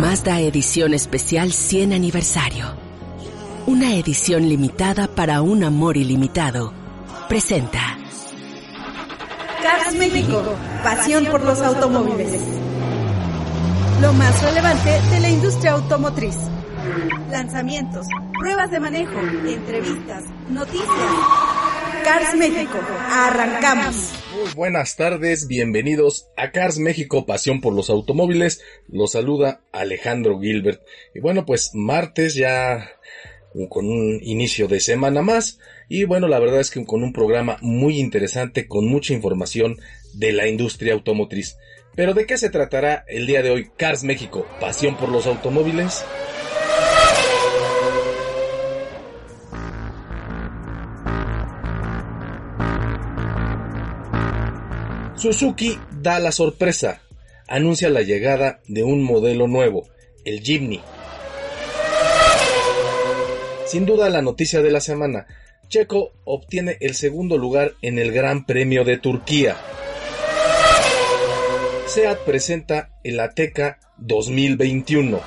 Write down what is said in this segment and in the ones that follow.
Mazda Edición Especial 100 Aniversario. Una edición limitada para un amor ilimitado. Presenta. Cars México, pasión por los automóviles. Lo más relevante de la industria automotriz. Lanzamientos, pruebas de manejo, entrevistas, noticias. Cars México, arrancamos. Muy buenas tardes, bienvenidos a Cars México, pasión por los automóviles. Los saluda Alejandro Gilbert. Y bueno, pues martes ya con un inicio de semana más. Y bueno, la verdad es que con un programa muy interesante, con mucha información de la industria automotriz. Pero ¿de qué se tratará el día de hoy Cars México, pasión por los automóviles? Suzuki da la sorpresa, anuncia la llegada de un modelo nuevo, el Jimny. Sin duda la noticia de la semana, Checo obtiene el segundo lugar en el Gran Premio de Turquía. SEAT presenta el Ateca 2021.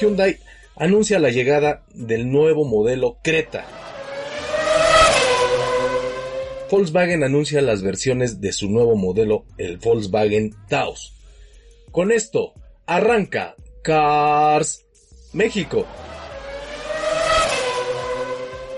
Hyundai anuncia la llegada del nuevo modelo Creta. Volkswagen anuncia las versiones de su nuevo modelo, el Volkswagen Taos. Con esto, arranca Cars México.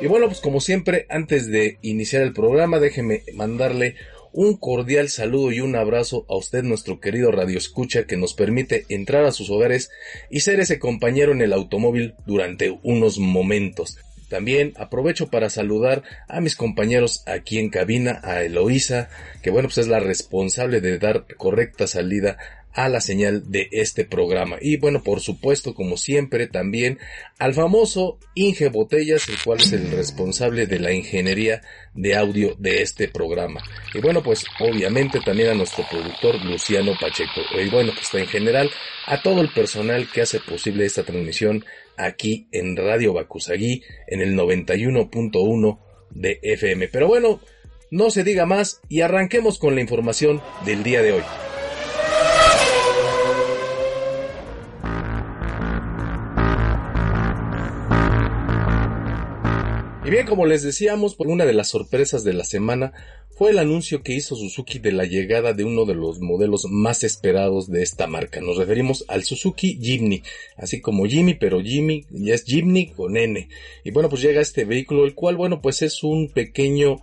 Y bueno, pues como siempre, antes de iniciar el programa, déjeme mandarle un cordial saludo y un abrazo a usted, nuestro querido Radio Escucha, que nos permite entrar a sus hogares y ser ese compañero en el automóvil durante unos momentos. También aprovecho para saludar a mis compañeros aquí en cabina, a Eloísa, que bueno, pues es la responsable de dar correcta salida a la señal de este programa. Y bueno, por supuesto, como siempre, también al famoso Inge Botellas, el cual es el responsable de la ingeniería de audio de este programa. Y bueno, pues obviamente también a nuestro productor Luciano Pacheco. Y bueno, pues en general a todo el personal que hace posible esta transmisión aquí en Radio Bacusagui en el 91.1 de FM. Pero bueno, no se diga más y arranquemos con la información del día de hoy. Y bien, como les decíamos, una de las sorpresas de la semana fue el anuncio que hizo Suzuki de la llegada de uno de los modelos más esperados de esta marca. Nos referimos al Suzuki Jimny, así como Jimmy, pero Jimmy ya es Jimny con N. Y bueno, pues llega este vehículo, el cual, bueno, pues es un pequeño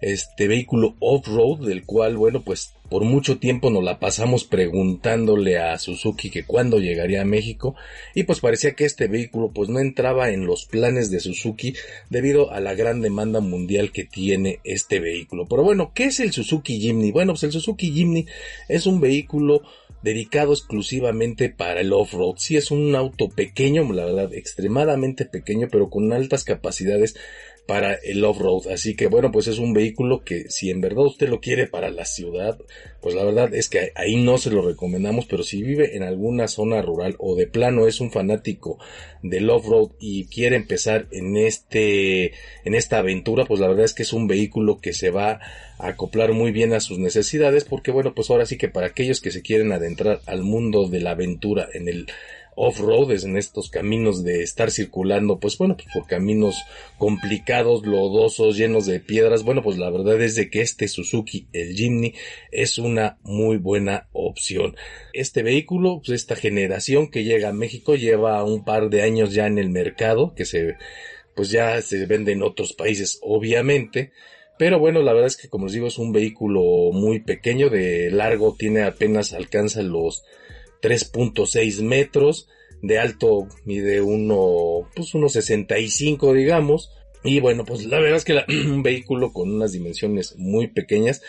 este vehículo off-road, del cual, bueno, pues por mucho tiempo nos la pasamos preguntándole a Suzuki que cuándo llegaría a México y pues parecía que este vehículo pues no entraba en los planes de Suzuki debido a la gran demanda mundial que tiene este vehículo. Pero bueno, ¿qué es el Suzuki Jimny? Bueno, pues el Suzuki Jimny es un vehículo dedicado exclusivamente para el off-road. Sí es un auto pequeño, la verdad, extremadamente pequeño, pero con altas capacidades para el off-road. Así que bueno, pues es un vehículo que si en verdad usted lo quiere para la ciudad, pues la verdad es que ahí no se lo recomendamos, pero si vive en alguna zona rural o de plano es un fanático del off-road y quiere empezar en este, en esta aventura, pues la verdad es que es un vehículo que se va a acoplar muy bien a sus necesidades, porque bueno, pues ahora sí que para aquellos que se quieren adentrar al mundo de la aventura en el off-road, en estos caminos de estar circulando, pues bueno, pues por caminos complicados, lodosos, llenos de piedras. Bueno, pues la verdad es de que este Suzuki, el Jimny, es una muy buena opción. Este vehículo, pues esta generación que llega a México lleva un par de años ya en el mercado, que se, pues ya se vende en otros países, obviamente. Pero bueno, la verdad es que como les digo, es un vehículo muy pequeño, de largo tiene apenas alcanza los 3.6 metros, de alto mide uno, pues unos 65 digamos, y bueno, pues la verdad es que un vehículo con unas dimensiones muy pequeñas,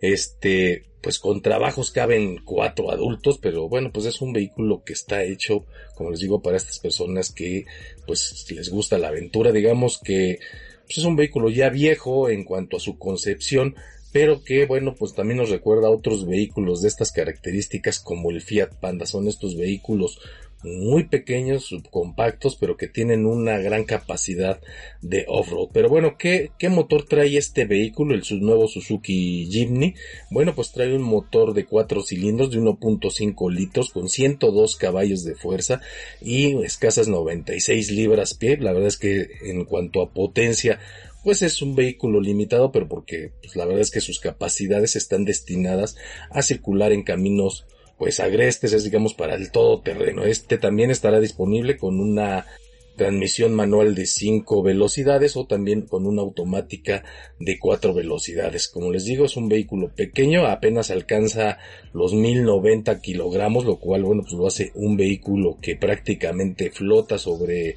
este, pues con trabajos caben cuatro adultos, pero bueno, pues es un vehículo que está hecho, como les digo, para estas personas que pues les gusta la aventura, digamos que pues es un vehículo ya viejo en cuanto a su concepción, pero que bueno pues también nos recuerda a otros vehículos de estas características como el Fiat Panda. Son estos vehículos muy pequeños, subcompactos, pero que tienen una gran capacidad de off-road. Pero bueno, ¿qué, ¿qué, motor trae este vehículo, el nuevo Suzuki Jimny? Bueno, pues trae un motor de 4 cilindros de 1.5 litros con 102 caballos de fuerza y escasas 96 libras pie. La verdad es que en cuanto a potencia, pues es un vehículo limitado, pero porque pues la verdad es que sus capacidades están destinadas a circular en caminos pues agrestes, es digamos para el todoterreno. Este también estará disponible con una transmisión manual de 5 velocidades o también con una automática de 4 velocidades. Como les digo, es un vehículo pequeño, apenas alcanza los 1090 kilogramos, lo cual, bueno, pues lo hace un vehículo que prácticamente flota sobre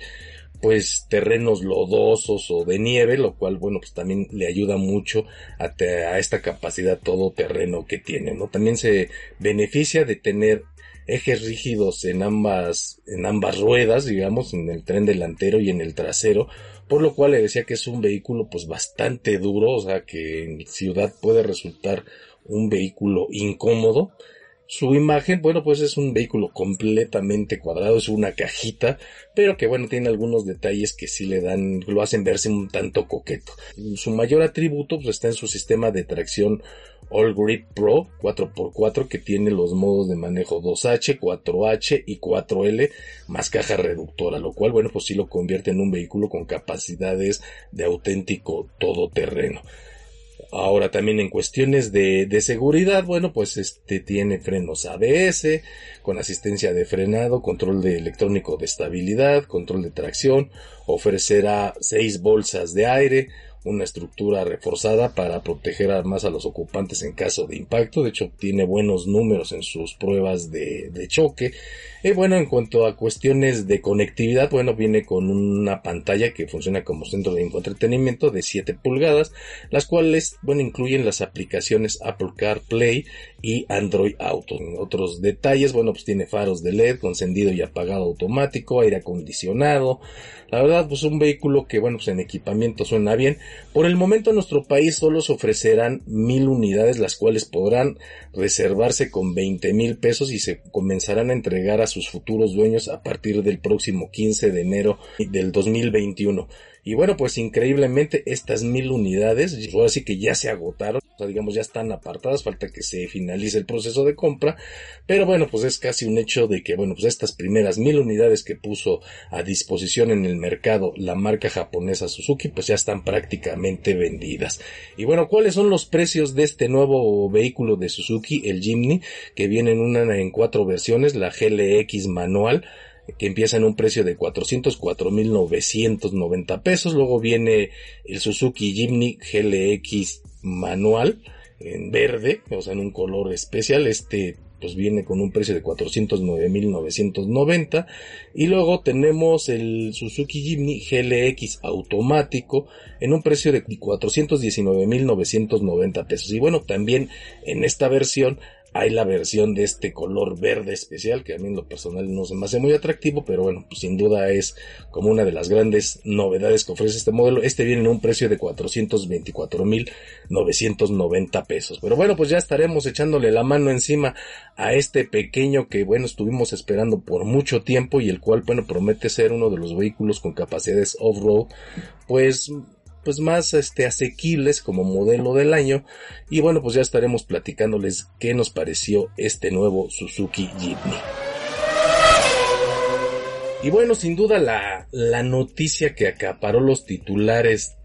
pues terrenos lodosos o de nieve, lo cual bueno pues también le ayuda mucho a, a esta capacidad todoterreno que tiene, ¿no? También se beneficia de tener ejes rígidos en ambas, en ambas ruedas, digamos, en el tren delantero y en el trasero, por lo cual le decía que es un vehículo pues bastante duro, o sea que en ciudad puede resultar un vehículo incómodo, su imagen, bueno, pues es un vehículo completamente cuadrado, es una cajita, pero que bueno, tiene algunos detalles que sí le dan, lo hacen verse un tanto coqueto. Su mayor atributo pues está en su sistema de tracción All Grip Pro 4x4 que tiene los modos de manejo 2H, 4H y 4L más caja reductora, lo cual bueno, pues sí lo convierte en un vehículo con capacidades de auténtico todoterreno. Ahora también en cuestiones de, seguridad, bueno, pues este tiene frenos ABS, con asistencia de frenado, control de electrónico de estabilidad, control de tracción, ofrecerá seis bolsas de aire, una estructura reforzada para proteger más a los ocupantes en caso de impacto. De hecho, tiene buenos números en sus pruebas de, choque. Y bueno, en cuanto a cuestiones de conectividad, bueno, viene con una pantalla que funciona como centro de infoentretenimiento de 7 pulgadas, las cuales, bueno, incluyen las aplicaciones Apple CarPlay y Android Auto. Otros detalles, bueno, pues tiene faros de LED con encendido y apagado automático, aire acondicionado. La verdad, pues un vehículo que, bueno, pues en equipamiento suena bien. Por el momento en nuestro país solo se ofrecerán mil unidades, las cuales podrán reservarse con 20 mil pesos y se comenzarán a entregar a sus futuros dueños a partir del próximo 15 de enero del 2021. Y bueno, pues increíblemente estas mil unidades, ahora sí que ya se agotaron, digamos ya están apartadas, falta que se finalice el proceso de compra, pero bueno, pues es casi un hecho de que, bueno, pues estas primeras mil unidades que puso a disposición en el mercado la marca japonesa Suzuki, pues ya están prácticamente vendidas. Y bueno, ¿cuáles son los precios de este nuevo vehículo de Suzuki, el Jimny, que viene en una en cuatro versiones, la GLX manual, que empieza en un precio de 404.990 pesos. Luego viene el Suzuki Jimny GLX manual en verde, o sea, en un color especial. Este pues viene con un precio de 409.990 y luego tenemos el Suzuki Jimny GLX automático en un precio de 419.990 pesos y bueno también en esta versión hay la versión de este color verde especial que a mí en lo personal no se me hace muy atractivo, pero bueno, pues sin duda es como una de las grandes novedades que ofrece este modelo. Este viene en un precio de 424.990 pesos. Pero bueno, pues ya estaremos echándole la mano encima a este pequeño que bueno, estuvimos esperando por mucho tiempo y el cual bueno, promete ser uno de los vehículos con capacidades off-road pues pues más este asequibles como modelo del año y bueno pues ya estaremos platicándoles qué nos pareció este nuevo Suzuki Jimny. Y bueno, sin duda la, la noticia que acaparó los titulares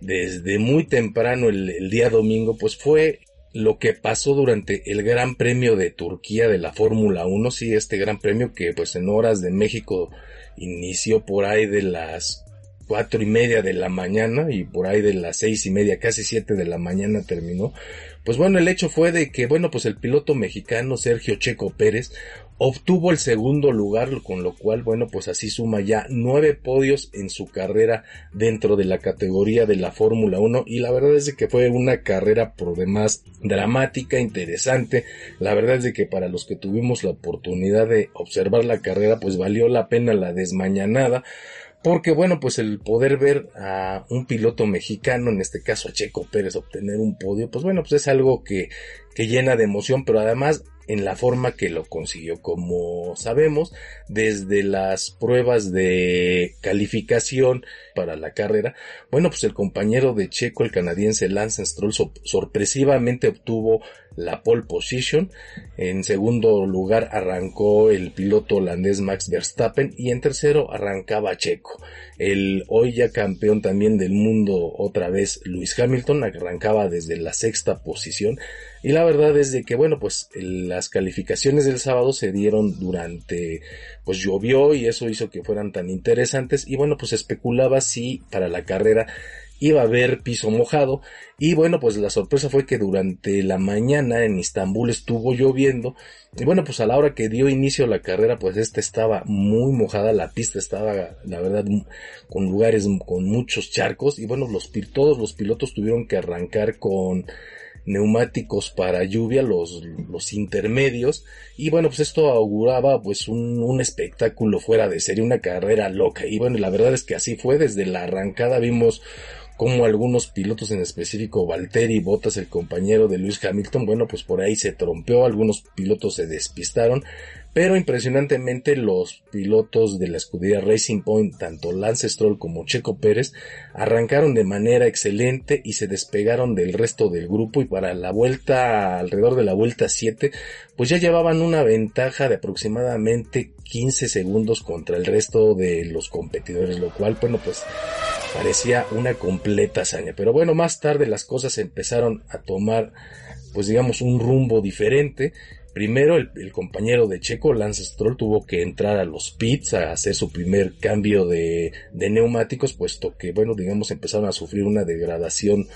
desde muy temprano el, el día domingo pues fue lo que pasó durante el Gran Premio de Turquía de la Fórmula 1, sí, este Gran Premio que pues en horas de México inició por ahí de las cuatro y media de la mañana y por ahí de las seis y media, casi siete de la mañana terminó. Pues bueno, el hecho fue de que, bueno, pues el piloto mexicano Sergio Checo Pérez obtuvo el segundo lugar, con lo cual, bueno, pues así suma ya nueve podios en su carrera dentro de la categoría de la Fórmula 1 y la verdad es de que fue una carrera por demás dramática, interesante, la verdad es de que para los que tuvimos la oportunidad de observar la carrera, pues valió la pena la desmañanada, porque bueno, pues el poder ver a un piloto mexicano, en este caso a Checo Pérez, obtener un podio, pues bueno, pues es algo que, que llena de emoción, pero además en la forma que lo consiguió. Como sabemos, desde las pruebas de calificación para la carrera, bueno, pues el compañero de Checo, el canadiense Lance Stroll, sorpresivamente obtuvo la pole position. En segundo lugar arrancó el piloto holandés Max Verstappen y en tercero arrancaba Checo. El hoy ya campeón también del mundo otra vez Lewis Hamilton arrancaba desde la sexta posición y la verdad es de que bueno pues las calificaciones del sábado se dieron durante pues llovió y eso hizo que fueran tan interesantes y bueno pues especulaba si para la carrera iba a haber piso mojado. Y bueno pues la sorpresa fue que durante la mañana en Istambul estuvo lloviendo. Y bueno pues a la hora que dio inicio la carrera pues esta estaba muy mojada la pista estaba la verdad con lugares con muchos charcos. Y bueno los todos los pilotos tuvieron que arrancar con neumáticos para lluvia, los, los intermedios, y bueno, pues esto auguraba pues un, un espectáculo fuera de serie, una carrera loca, y bueno, la verdad es que así fue, desde la arrancada vimos como algunos pilotos en específico, Valtteri Bottas, el compañero de Lewis Hamilton, bueno, pues por ahí se trompeó, algunos pilotos se despistaron, pero impresionantemente los pilotos de la escudería Racing Point, tanto Lance Stroll como Checo Pérez, arrancaron de manera excelente y se despegaron del resto del grupo y para la vuelta, alrededor de la vuelta 7, pues ya llevaban una ventaja de aproximadamente 15 segundos contra el resto de los competidores, lo cual, bueno, pues parecía una completa hazaña. Pero bueno, más tarde las cosas empezaron a tomar, pues digamos, un rumbo diferente Primero, el, compañero de Checo, Lance Stroll, tuvo que entrar a los pits a hacer su primer cambio de, neumáticos, puesto que, bueno, digamos, empezaron a sufrir una degradación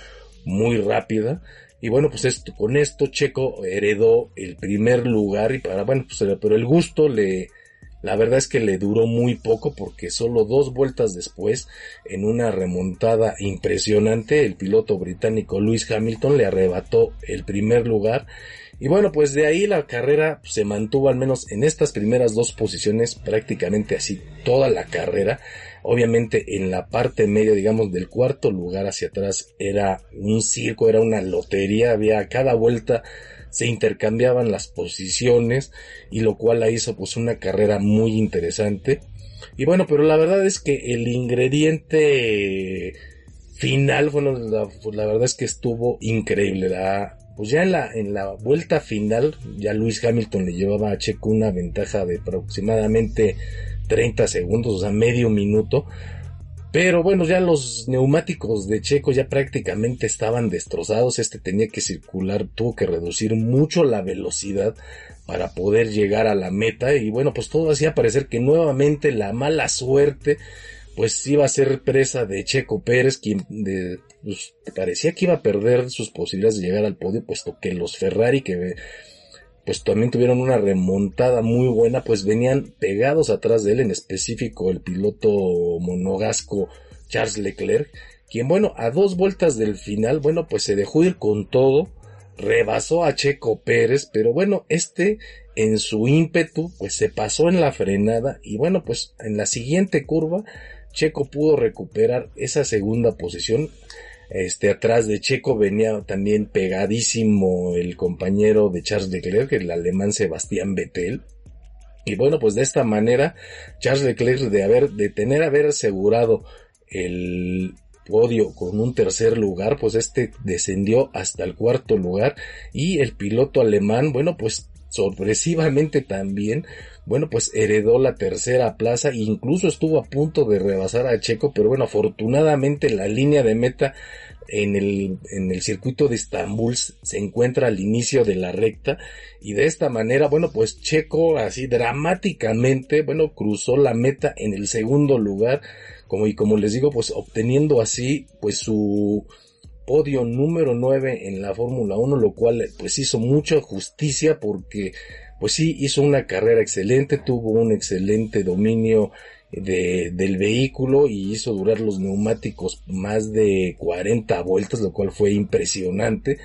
muy rápida. Y bueno, pues esto, con esto Checo heredó el primer lugar y para, bueno, pues, pero el gusto le, la verdad es que le duró muy poco porque solo dos vueltas después, en una remontada impresionante, el piloto británico Lewis Hamilton le arrebató el primer lugar y bueno, pues de ahí la carrera se mantuvo al menos en estas primeras dos posiciones prácticamente así toda la carrera. Obviamente en la parte media, digamos, del cuarto lugar hacia atrás era un circo, era una lotería, había cada vuelta se intercambiaban las posiciones y lo cual la hizo pues una carrera muy interesante. Y bueno, pero la verdad es que el ingrediente final, bueno, la, pues verdad es que estuvo increíble. La, pues ya en la, en la vuelta final, ya Luis Hamilton le llevaba a Checo una ventaja de aproximadamente 30 segundos, o sea, medio minuto. Pero bueno, ya los neumáticos de Checo ya prácticamente estaban destrozados. Este tenía que circular, tuvo que reducir mucho la velocidad para poder llegar a la meta. Y bueno, pues todo hacía parecer que nuevamente la mala suerte pues iba a ser presa de Checo Pérez, quien de, pues, parecía que iba a perder sus posibilidades de llegar al podio, puesto que los Ferrari, que pues también tuvieron una remontada muy buena, pues venían pegados atrás de él, en específico el piloto monogasco Charles Leclerc, quien bueno, a dos vueltas del final, bueno, pues se dejó ir con todo, rebasó a Checo Pérez, pero bueno, este en su ímpetu, pues se pasó en la frenada y bueno, pues en la siguiente curva Checo pudo recuperar esa segunda posición. Este, atrás de Checo venía también pegadísimo el compañero de Charles Leclerc, el alemán Sebastián Vettel. Y bueno, pues de esta manera, Charles Leclerc de haber, de tener haber asegurado el podio con un tercer lugar, pues este descendió hasta el cuarto lugar y el piloto alemán, bueno, pues sorpresivamente también bueno, pues heredó la tercera plaza incluso estuvo a punto de rebasar a Checo, pero bueno, afortunadamente la línea de meta en el, en el circuito de Estambul se encuentra al inicio de la recta y de esta manera, bueno, pues Checo así dramáticamente, bueno, cruzó la meta en el segundo lugar, como y como les digo, pues obteniendo así pues su podio número 9 en la Fórmula 1, lo cual pues hizo mucha justicia porque pues sí, hizo una carrera excelente, tuvo un excelente dominio de, del vehículo y hizo durar los neumáticos más de 40 vueltas, lo cual fue impresionante.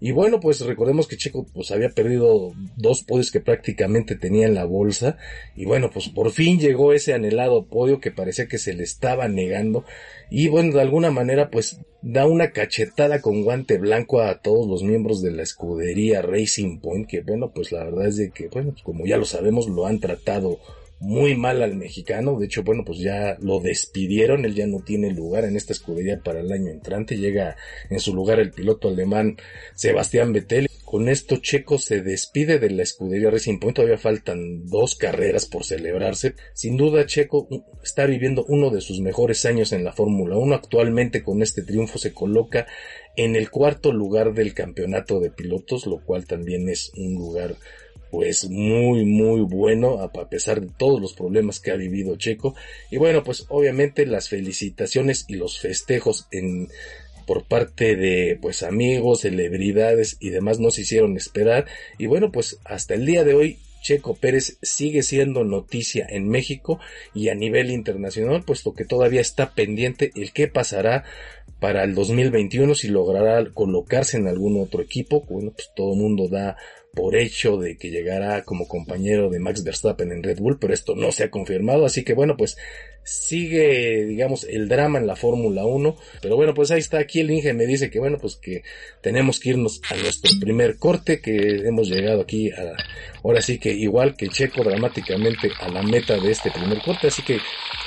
Y bueno, pues recordemos que Checo pues había perdido dos podios que prácticamente tenía en la bolsa. Y bueno, pues por fin llegó ese anhelado podio que parecía que se le estaba negando. Y bueno, de alguna manera pues da una cachetada con guante blanco a todos los miembros de la escudería Racing Point. Que bueno, pues la verdad es de que, bueno, pues como ya lo sabemos, lo han tratado muy mal al mexicano. De hecho, bueno, pues ya lo despidieron. Él ya no tiene lugar en esta escudería para el año entrante. Llega en su lugar el piloto alemán Sebastián Vettel. Con esto Checo se despide de la escudería Racing Point. Todavía faltan dos carreras por celebrarse. Sin duda Checo está viviendo uno de sus mejores años en la Fórmula 1. Actualmente con este triunfo se coloca en el cuarto lugar del campeonato de pilotos, lo cual también es un lugar pues muy muy bueno a pesar de todos los problemas que ha vivido Checo. Y bueno pues obviamente las felicitaciones y los festejos en por parte de pues amigos, celebridades y demás no se hicieron esperar. Y bueno pues hasta el día de hoy Checo Pérez sigue siendo noticia en México y a nivel internacional puesto que todavía está pendiente el qué pasará para el 2021 si logrará colocarse en algún otro equipo. Bueno pues todo el mundo da por hecho de que llegará como compañero de Max Verstappen en Red Bull, pero esto no se ha confirmado, así que bueno, pues sigue, digamos, el drama en la Fórmula 1, pero bueno, pues ahí está, aquí el Inge me dice que bueno, pues que tenemos que irnos a nuestro primer corte, que hemos llegado aquí a, ahora sí que igual que Checo dramáticamente a la meta de este primer corte, así que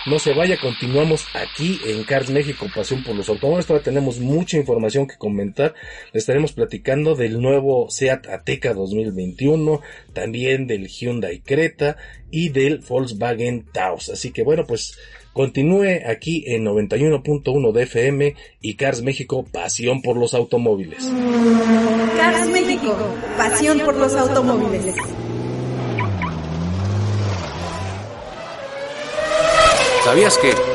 no se vaya, continuamos aquí en Cars México, pasión por los automóviles. Todavía tenemos mucha información que comentar. Le estaremos platicando del nuevo Seat Ateca 2021, también del Hyundai Creta y del Volkswagen Taos. Así que bueno, pues continúe aquí en 91.1 de FM y Cars México, pasión por los automóviles. Cars México, pasión por los automóviles. ¿Sabías que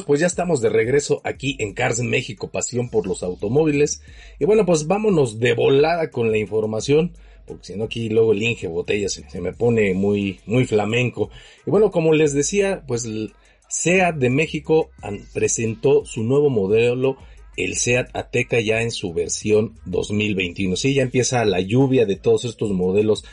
Pues ya estamos de regreso aquí en Cars México, pasión por los automóviles. Y bueno, pues vámonos de volada con la información, porque si no aquí luego el Inge Botella se, me pone muy, muy flamenco. Y bueno, como les decía, pues el SEAT de México presentó su nuevo modelo, el SEAT Ateca ya en su versión 2021. Sí, ya empieza la lluvia de todos estos modelos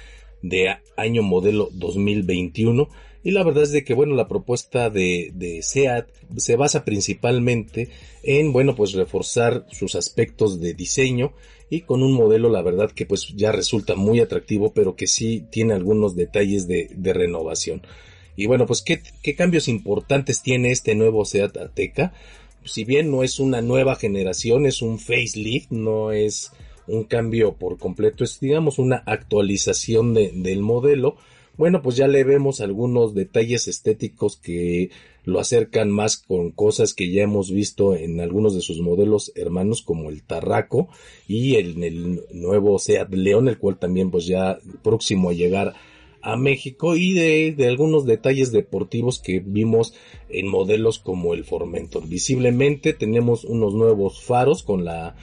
de año modelo 2021 y la verdad es de que, bueno, la propuesta de, de SEAT se basa principalmente en, bueno, pues reforzar sus aspectos de diseño y con un modelo, la verdad que pues ya resulta muy atractivo, pero que sí tiene algunos detalles de, de renovación. Y bueno, pues ¿qué, ¿qué, cambios importantes tiene este nuevo SEAT Ateca? Si bien no es una nueva generación, es un facelift, no es un cambio por completo, es digamos una actualización de, del modelo, bueno, pues ya le vemos algunos detalles estéticos que lo acercan más con cosas que ya hemos visto en algunos de sus modelos hermanos como el Tarraco y el, el nuevo Seat León, el cual también pues ya próximo a llegar a México y de, algunos detalles deportivos que vimos en modelos como el Formentor. Visiblemente tenemos unos nuevos faros con la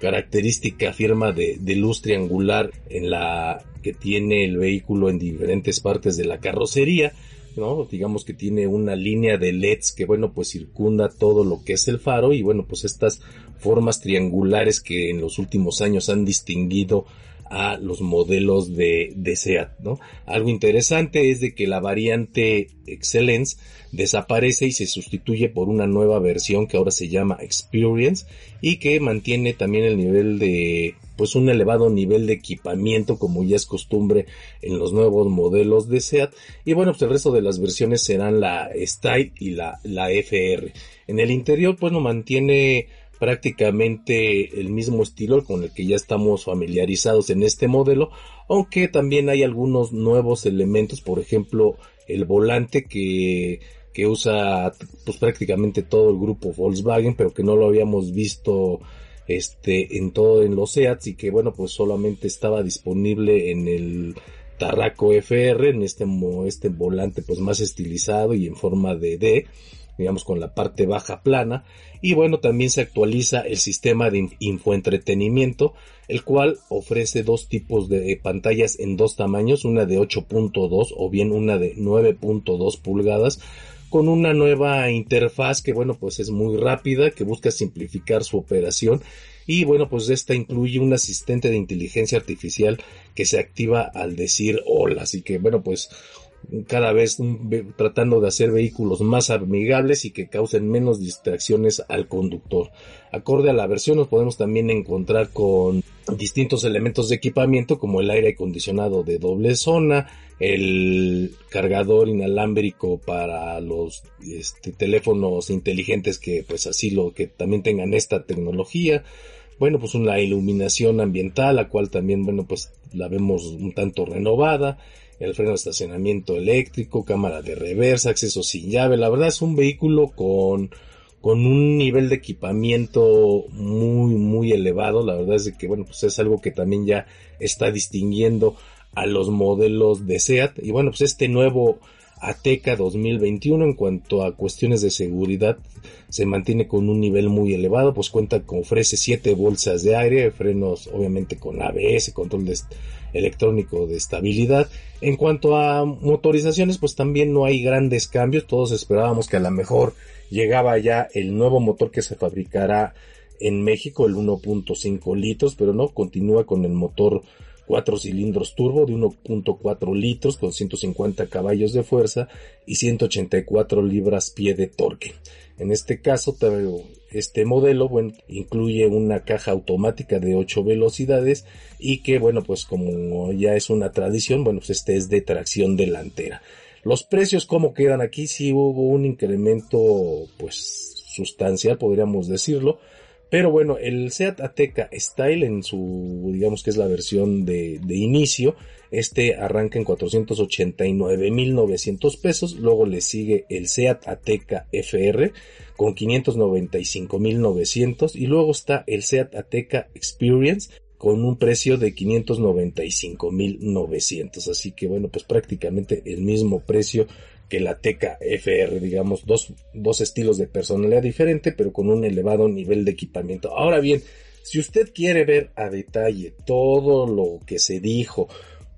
característica firma de, luz triangular en la que tiene el vehículo en diferentes partes de la carrocería. ¿no? Digamos que tiene una línea de LEDs que, bueno, pues circunda todo lo que es el faro y, bueno, pues estas formas triangulares que en los últimos años han distinguido a los modelos de, de SEAT, ¿no? Algo interesante es de que la variante Excellence desaparece y se sustituye por una nueva versión que ahora se llama Experience y que mantiene también el nivel de pues un elevado nivel de equipamiento como ya es costumbre en los nuevos modelos de SEAT y bueno pues el resto de las versiones serán la Style y la, la FR en el interior pues no mantiene prácticamente el mismo estilo con el que ya estamos familiarizados en este modelo, aunque también hay algunos nuevos elementos, por ejemplo, el volante que que usa pues prácticamente todo el grupo Volkswagen, pero que no lo habíamos visto este en todo en los SEATs y que bueno pues solamente estaba disponible en el Tarraco FR en este este volante pues más estilizado y en forma de D digamos con la parte baja plana. Y bueno también se actualiza el sistema de infoentretenimiento el cual ofrece dos tipos de pantallas en dos tamaños una de 8.2 o bien una de 9.2 pulgadas con una nueva interfaz que bueno pues es muy rápida que busca simplificar su operación. Y bueno pues esta incluye un asistente de inteligencia artificial que se activa al decir hola. Así que bueno pues cada vez tratando de hacer vehículos más amigables y que causen menos distracciones al conductor. Acorde a la versión nos podemos también encontrar con distintos elementos de equipamiento como el aire acondicionado de doble zona, el cargador inalámbrico para los este, teléfonos inteligentes que pues así lo que también tengan esta tecnología, bueno pues una iluminación ambiental la cual también bueno pues la vemos un tanto renovada el freno de estacionamiento eléctrico, cámara de reversa, acceso sin llave. La verdad es un vehículo con, con un nivel de equipamiento muy, muy elevado. La verdad es que, bueno, pues es algo que también ya está distinguiendo a los modelos de SEAT. Y bueno, pues este nuevo Ateca 2021 en cuanto a cuestiones de seguridad se mantiene con un nivel muy elevado, pues cuenta con ofrece 7 bolsas de aire, frenos obviamente con ABS, control de electrónico de estabilidad. En cuanto a motorizaciones, pues también no hay grandes cambios. Todos esperábamos que a lo mejor llegaba ya el nuevo motor que se fabricará en México, el 1.5 litros, pero no, continúa con el motor 4 cilindros turbo de 1.4 litros con 150 caballos de fuerza y 184 libras pie de torque. En este caso, este modelo, bueno, incluye una caja automática de 8 velocidades y que, bueno, pues como ya es una tradición, bueno, pues este es de tracción delantera. Los precios, ¿cómo quedan aquí? Sí hubo un incremento, pues, sustancial, podríamos decirlo. Pero bueno, el Seat Ateca Style en su, digamos que es la versión de, de inicio, este arranca en 489.900 pesos. Luego le sigue el Seat Ateca FR con 595.900 y luego está el Seat Ateca Experience con un precio de 595.900. Así que bueno, pues prácticamente el mismo precio que la Ateca FR, digamos, dos, dos estilos de personalidad diferente, pero con un elevado nivel de equipamiento. Ahora bien, si usted quiere ver a detalle todo lo que se dijo,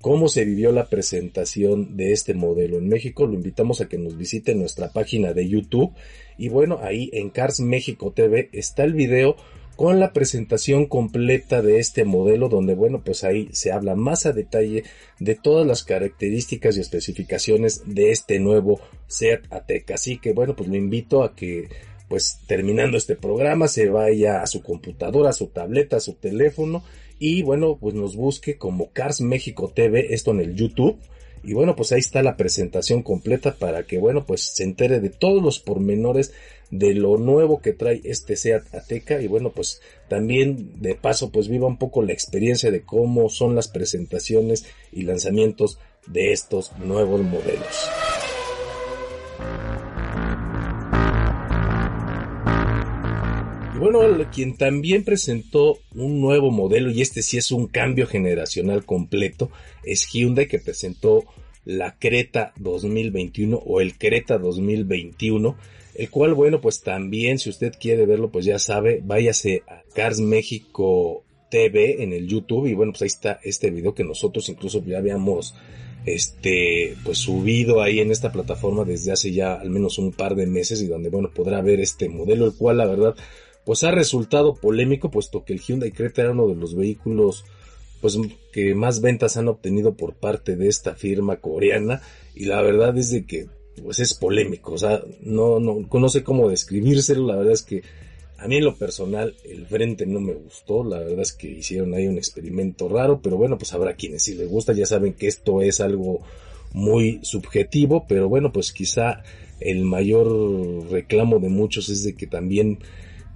cómo se vivió la presentación de este modelo en México, lo invitamos a que nos visite nuestra página de YouTube. Y bueno, ahí en Cars México TV está el video con la presentación completa de este modelo donde bueno pues ahí se habla más a detalle de todas las características y especificaciones de este nuevo Seat Ateca. Así que bueno pues lo invito a que pues terminando este programa se vaya a su computadora, a su tableta, a su teléfono y bueno, pues nos busque como Cars México TV, esto en el YouTube. Y bueno, pues ahí está la presentación completa para que bueno, pues se entere de todos los pormenores de lo nuevo que trae este SEAT Ateca y bueno, pues también de paso pues viva un poco la experiencia de cómo son las presentaciones y lanzamientos de estos nuevos modelos. Bueno, quien también presentó un nuevo modelo, y este sí es un cambio generacional completo, es Hyundai que presentó la Creta 2021 o el Creta 2021, el cual, bueno, pues también si usted quiere verlo, pues ya sabe, váyase a Cars México TV en el YouTube y bueno, pues ahí está este video que nosotros incluso ya habíamos este pues subido ahí en esta plataforma desde hace ya al menos un par de meses y donde bueno podrá ver este modelo el cual la verdad pues ha resultado polémico puesto que el Hyundai Creta era uno de los vehículos pues que más ventas han obtenido por parte de esta firma coreana. Y la verdad es de que pues es polémico, o sea, no, no, no sé cómo describírselo, la verdad es que a mí en lo personal el frente no me gustó, la verdad es que hicieron ahí un experimento raro, pero bueno, pues habrá quienes sí les gusta, ya saben que esto es algo muy subjetivo, pero bueno, pues quizá el mayor reclamo de muchos es de que también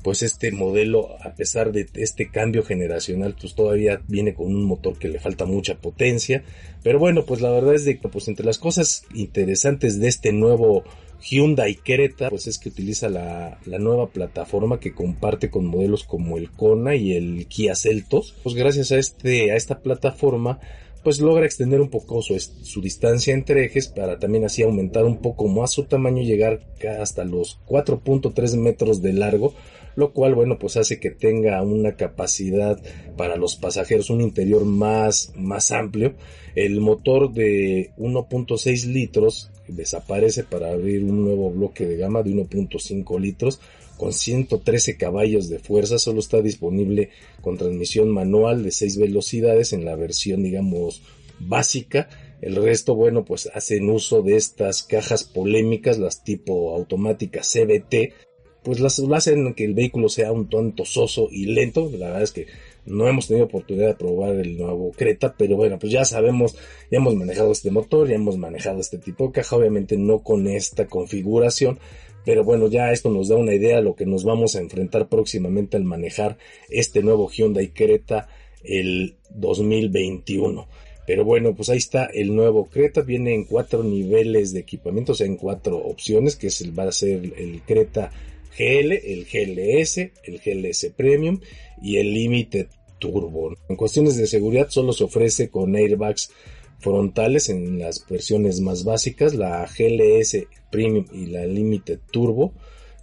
pues este modelo, a pesar de este cambio generacional, pues todavía viene con un motor que le falta mucha potencia. Pero bueno, pues la verdad es que pues entre las cosas interesantes de este nuevo Hyundai Creta, pues es que utiliza la, la, nueva plataforma que comparte con modelos como el Kona y el Kia Celtos. Pues gracias a este, a esta plataforma, pues logra extender un poco su, su, distancia entre ejes para también así aumentar un poco más su tamaño y llegar hasta los 4.3 metros de largo, lo cual bueno pues hace que tenga una capacidad para los pasajeros, un interior más, más amplio. El motor de 1.6 litros desaparece para abrir un nuevo bloque de gama de 1.5 litros con 113 caballos de fuerza, solo está disponible con transmisión manual de 6 velocidades en la versión, digamos, básica. El resto, bueno, pues hacen uso de estas cajas polémicas, las tipo automáticas CBT, pues las hacen que el vehículo sea un tanto soso y lento. La verdad es que no hemos tenido oportunidad de probar el nuevo Creta, pero bueno, pues ya sabemos, ya hemos manejado este motor, ya hemos manejado este tipo de caja, obviamente no con esta configuración, pero bueno, ya esto nos da una idea de lo que nos vamos a enfrentar próximamente al manejar este nuevo Hyundai Creta el 2021. Pero bueno, pues ahí está el nuevo Creta. Viene en cuatro niveles de equipamiento, o sea, en cuatro opciones, que es el, va a ser el Creta GL, el GLS, el GLS Premium y el Limited Turbo. En cuestiones de seguridad solo se ofrece con airbags frontales en las versiones más básicas, la GLS Premium y la Limited Turbo.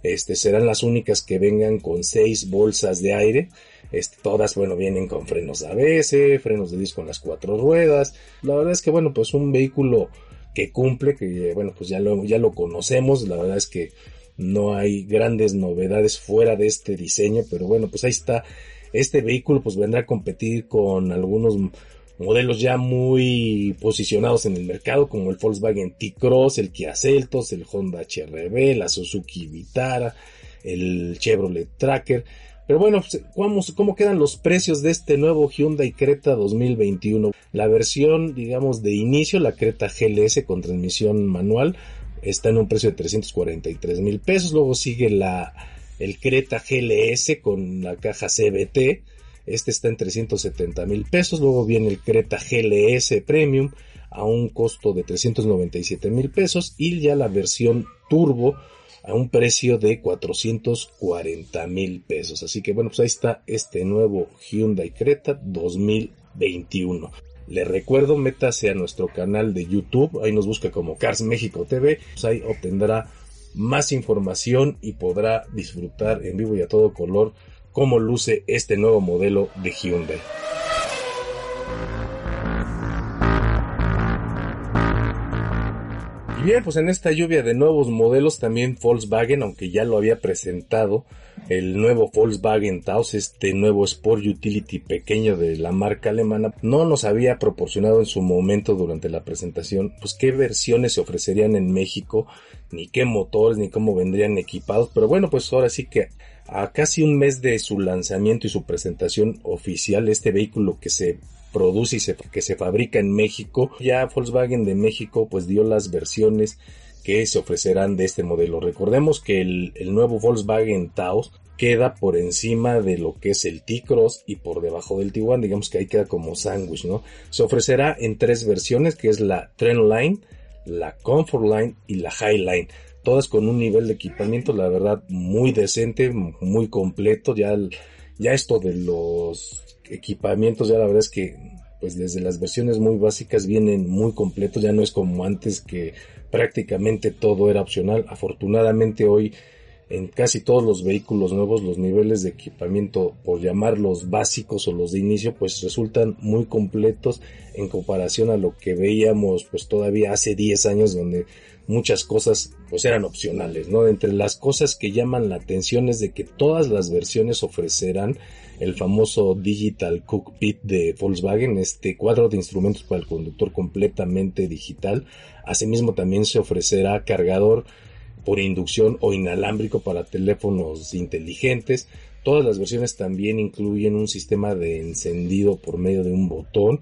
Este, serán las únicas que vengan con seis bolsas de aire. Este, todas, bueno, vienen con frenos ABS, frenos de disco en las cuatro ruedas. La verdad es que, bueno, pues un vehículo que cumple, que, bueno, pues ya lo, ya lo conocemos. La verdad es que no hay grandes novedades fuera de este diseño, pero bueno, pues ahí está. Este vehículo pues vendrá a competir con algunos modelos ya muy posicionados en el mercado como el Volkswagen T-Cross, el Kia Celtos, el Honda HRV, la Suzuki Vitara, el Chevrolet Tracker. Pero bueno, ¿cómo, pues, ¿cómo, quedan los precios de este nuevo Hyundai Creta 2021? La versión, digamos, de inicio, la Creta GLS con transmisión manual, está en un precio de 343 mil pesos. Luego sigue la, el Creta GLS con la caja CBT, este está en 370 mil pesos. Luego viene el Creta GLS Premium a un costo de 397 mil pesos. Y ya la versión Turbo a un precio de 440 mil pesos. Así que bueno, pues ahí está este nuevo Hyundai Creta 2021. Le recuerdo, métase a nuestro canal de YouTube, ahí nos busca como Cars México TV, pues ahí obtendrá más información y podrá disfrutar en vivo y a todo color cómo luce este nuevo modelo de Hyundai. Bien, pues en esta lluvia de nuevos modelos también Volkswagen, aunque ya lo había presentado, el nuevo Volkswagen Taos, este nuevo Sport Utility pequeño de la marca alemana, no nos había proporcionado en su momento durante la presentación, pues qué versiones se ofrecerían en México, ni qué motores, ni cómo vendrían equipados, pero bueno, pues ahora sí que a casi un mes de su lanzamiento y su presentación oficial, este vehículo que se produce y se, que se fabrica en México, ya Volkswagen de México pues dio las versiones que se ofrecerán de este modelo. Recordemos que el, nuevo Volkswagen Taos queda por encima de lo que es el T-Cross y por debajo del T1, digamos que ahí queda como sándwich, ¿no? Se ofrecerá en tres versiones, que es la Trendline, la Comfort Line y la Highline todas con un nivel de equipamiento, la verdad, muy decente, muy completo. Ya, ya esto de los equipamientos, ya la verdad es que, pues desde las versiones muy básicas vienen muy completos, ya no es como antes que prácticamente todo era opcional. Afortunadamente hoy en casi todos los vehículos nuevos los niveles de equipamiento, por llamarlos básicos o los de inicio, pues resultan muy completos en comparación a lo que veíamos pues todavía hace 10 años donde muchas cosas pues eran opcionales, ¿no? Entre las cosas que llaman la atención es de que todas las versiones ofrecerán el famoso Digital Cockpit de Volkswagen, este cuadro de instrumentos para el conductor completamente digital. Asimismo también se ofrecerá cargador por inducción o inalámbrico para teléfonos inteligentes. Todas las versiones también incluyen un sistema de encendido por medio de un botón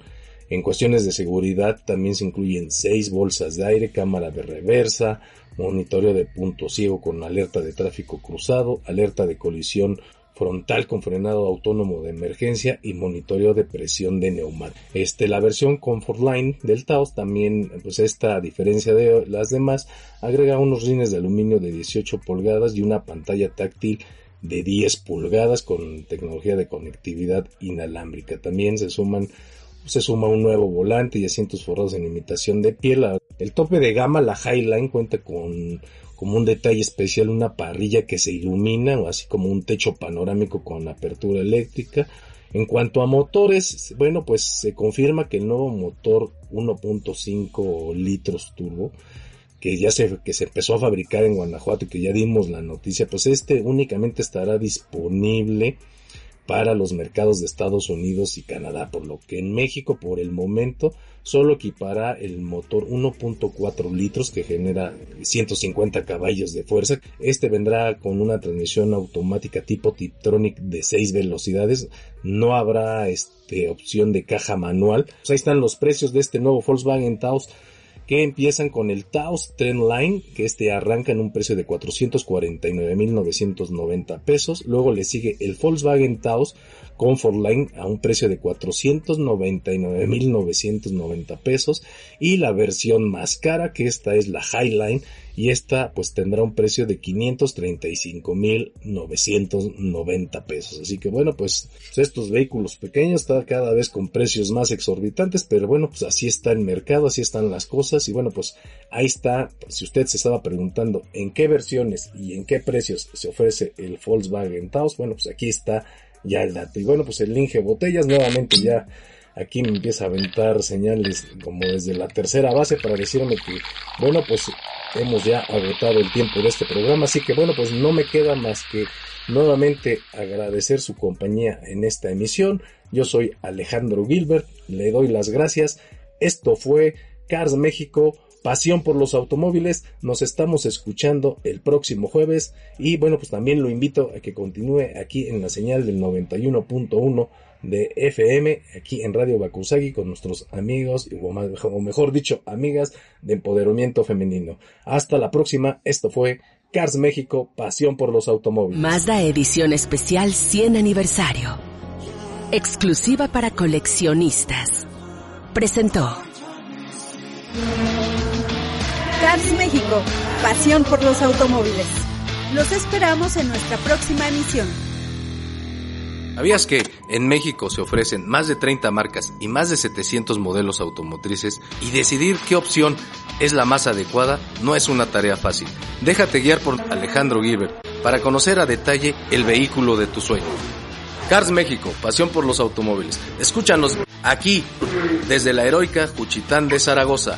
en cuestiones de seguridad también se incluyen seis bolsas de aire, cámara de reversa, monitoreo de punto ciego con alerta de tráfico cruzado, alerta de colisión frontal con frenado autónomo de emergencia y monitoreo de presión de neumático. Este, la versión Comfort Line del Taos también, pues esta a diferencia de las demás, agrega unos rines de aluminio de 18 pulgadas y una pantalla táctil de 10 pulgadas con tecnología de conectividad inalámbrica. También se suman se suma un nuevo volante y asientos forrados en imitación de piel. El tope de gama, la Highline, cuenta con como un detalle especial una parrilla que se ilumina, así como un techo panorámico con apertura eléctrica. En cuanto a motores, bueno, pues se confirma que el nuevo motor 1.5 litros turbo, que ya se, que se empezó a fabricar en Guanajuato y que ya dimos la noticia, pues este únicamente estará disponible para los mercados de Estados Unidos y Canadá, por lo que en México por el momento solo equipará el motor 1.4 litros que genera 150 caballos de fuerza. Este vendrá con una transmisión automática tipo Tiptronic de 6 velocidades. No habrá este, opción de caja manual. Pues ahí están los precios de este nuevo Volkswagen Taos que empiezan con el Taos Trendline, que este arranca en un precio de 449.990 pesos. Luego le sigue el Volkswagen Taos Comfort Line a un precio de 499.990 pesos. Y la versión más cara, que esta es la Highline, y esta pues tendrá un precio de 535.990 pesos. Así que bueno, pues estos vehículos pequeños están cada vez con precios más exorbitantes, pero bueno, pues así está el mercado, así están las cosas y bueno, pues ahí está, si usted se estaba preguntando en qué versiones y en qué precios se ofrece el Volkswagen Taos, bueno, pues aquí está ya el dato. Y bueno, pues el Inge Botellas nuevamente ya aquí me empieza a aventar señales como desde la tercera base para decirme que, bueno, pues hemos ya agotado el tiempo de este programa, así que bueno, pues no me queda más que nuevamente agradecer su compañía en esta emisión. Yo soy Alejandro Gilbert, le doy las gracias. Esto fue Cars México, pasión por los automóviles. Nos estamos escuchando el próximo jueves y bueno, pues también lo invito a que continúe aquí en la señal del 91.1 de FM aquí en Radio Bakusagi con nuestros amigos, o mejor dicho, amigas de empoderamiento femenino. Hasta la próxima, esto fue Cars México, pasión por los automóviles. Mazda edición especial 100 aniversario. Exclusiva para coleccionistas. Presentó. Cars México, pasión por los automóviles. Los esperamos en nuestra próxima emisión. ¿Sabías que en México se ofrecen más de 30 marcas y más de 700 modelos automotrices y decidir qué opción es la más adecuada no es una tarea fácil? Déjate guiar por Alejandro Gilbert para conocer a detalle el vehículo de tu sueño. Cars México, pasión por los automóviles. Escúchanos aquí desde la heroica Juchitán de Zaragoza.